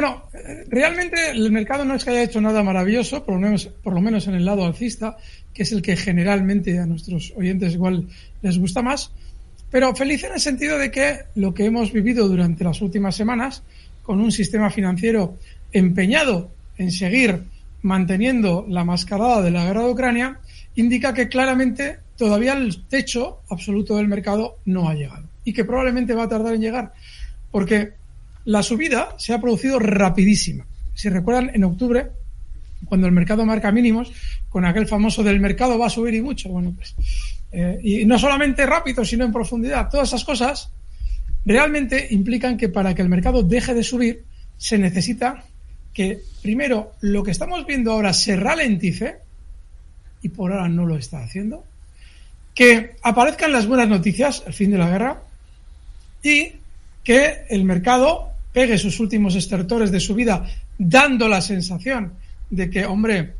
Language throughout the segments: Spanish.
Bueno, realmente el mercado no es que haya hecho nada maravilloso, por lo menos, por lo menos en el lado alcista, que es el que generalmente a nuestros oyentes igual les gusta más. Pero feliz en el sentido de que lo que hemos vivido durante las últimas semanas, con un sistema financiero empeñado en seguir manteniendo la mascarada de la guerra de Ucrania, indica que claramente todavía el techo absoluto del mercado no ha llegado y que probablemente va a tardar en llegar, porque la subida se ha producido rapidísima. Si recuerdan, en octubre, cuando el mercado marca mínimos, con aquel famoso del mercado va a subir y mucho, bueno, pues, eh, y no solamente rápido, sino en profundidad, todas esas cosas realmente implican que para que el mercado deje de subir, se necesita que, primero, lo que estamos viendo ahora se ralentice, y por ahora no lo está haciendo, que aparezcan las buenas noticias, el fin de la guerra, y que el mercado pegue sus últimos estertores de su vida, dando la sensación de que, hombre,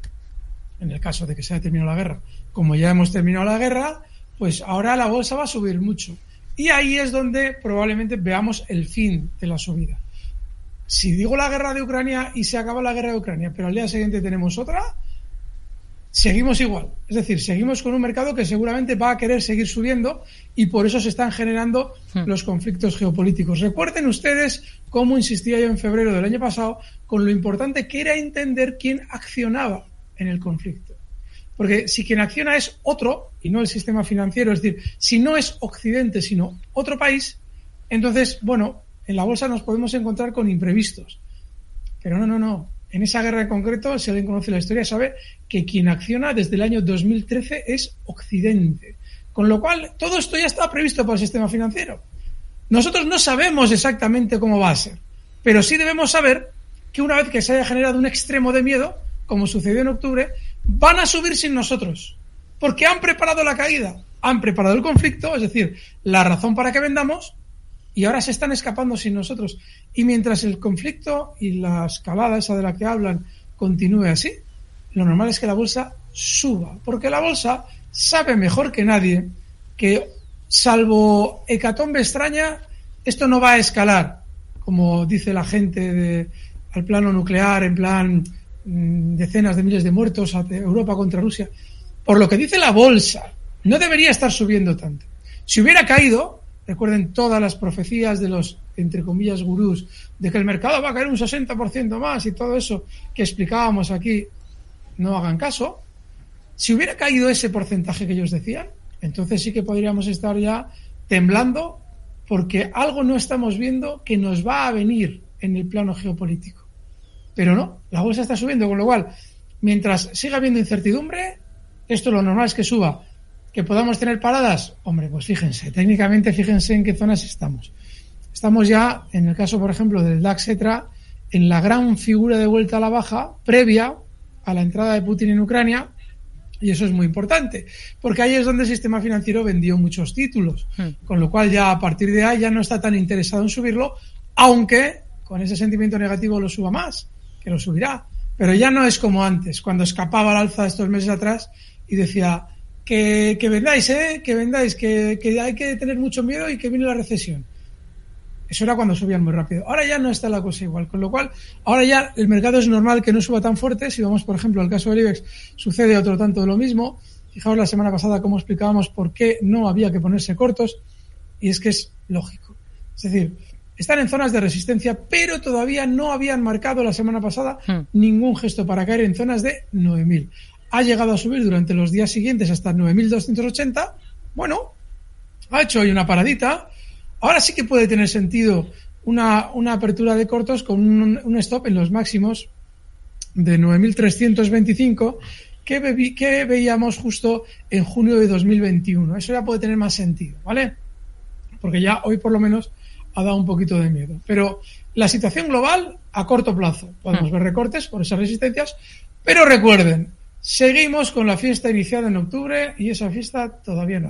en el caso de que se haya terminado la guerra, como ya hemos terminado la guerra, pues ahora la bolsa va a subir mucho. Y ahí es donde probablemente veamos el fin de la subida. Si digo la guerra de Ucrania y se acaba la guerra de Ucrania, pero al día siguiente tenemos otra, seguimos igual. Es decir, seguimos con un mercado que seguramente va a querer seguir subiendo y por eso se están generando hmm. los conflictos geopolíticos. Recuerden ustedes cómo insistía yo en febrero del año pasado con lo importante que era entender quién accionaba en el conflicto. Porque si quien acciona es otro y no el sistema financiero, es decir, si no es Occidente, sino otro país, entonces, bueno, en la bolsa nos podemos encontrar con imprevistos. Pero no, no, no en esa guerra en concreto, si alguien conoce la historia, sabe que quien acciona desde el año 2013 es Occidente. Con lo cual, todo esto ya está previsto por el sistema financiero. Nosotros no sabemos exactamente cómo va a ser, pero sí debemos saber que una vez que se haya generado un extremo de miedo, como sucedió en octubre, van a subir sin nosotros, porque han preparado la caída, han preparado el conflicto, es decir, la razón para que vendamos, y ahora se están escapando sin nosotros. Y mientras el conflicto y la escalada esa de la que hablan continúe así, lo normal es que la bolsa suba, porque la bolsa sabe mejor que nadie que, salvo hecatombe extraña, esto no va a escalar, como dice la gente de, al plano nuclear, en plan mm, decenas de miles de muertos, Europa contra Rusia. Por lo que dice la bolsa, no debería estar subiendo tanto. Si hubiera caído, Recuerden todas las profecías de los, entre comillas, gurús, de que el mercado va a caer un 60% más y todo eso que explicábamos aquí, no hagan caso. Si hubiera caído ese porcentaje que ellos decían, entonces sí que podríamos estar ya temblando porque algo no estamos viendo que nos va a venir en el plano geopolítico. Pero no, la bolsa está subiendo, con lo cual, mientras siga habiendo incertidumbre, esto lo normal es que suba que podamos tener paradas, hombre, pues fíjense, técnicamente fíjense en qué zonas estamos. Estamos ya, en el caso, por ejemplo, del DAX ETRA, en la gran figura de vuelta a la baja previa a la entrada de Putin en Ucrania, y eso es muy importante, porque ahí es donde el sistema financiero vendió muchos títulos, hmm. con lo cual ya a partir de ahí ya no está tan interesado en subirlo, aunque con ese sentimiento negativo lo suba más, que lo subirá. Pero ya no es como antes, cuando escapaba al alza estos meses atrás y decía, que, vendáis, ¿eh? que vendáis, que, hay que tener mucho miedo y que viene la recesión. Eso era cuando subían muy rápido. Ahora ya no está la cosa igual, con lo cual ahora ya el mercado es normal que no suba tan fuerte. Si vamos, por ejemplo, al caso del IBEX, sucede otro tanto de lo mismo. Fijaos la semana pasada cómo explicábamos por qué no había que ponerse cortos y es que es lógico. Es decir, están en zonas de resistencia, pero todavía no habían marcado la semana pasada hmm. ningún gesto para caer en zonas de 9000 ha llegado a subir durante los días siguientes hasta 9.280. Bueno, ha hecho hoy una paradita. Ahora sí que puede tener sentido una, una apertura de cortos con un, stop en los máximos de 9.325 que, que veíamos justo en junio de 2021. Eso ya puede tener más sentido, ¿vale? Porque ya hoy por lo menos ha dado un poquito de miedo. Pero la situación global a corto plazo. Podemos hmm. ver recortes por esas resistencias, pero recuerden, Seguimos con la fiesta iniciada en octubre y esa fiesta todavía no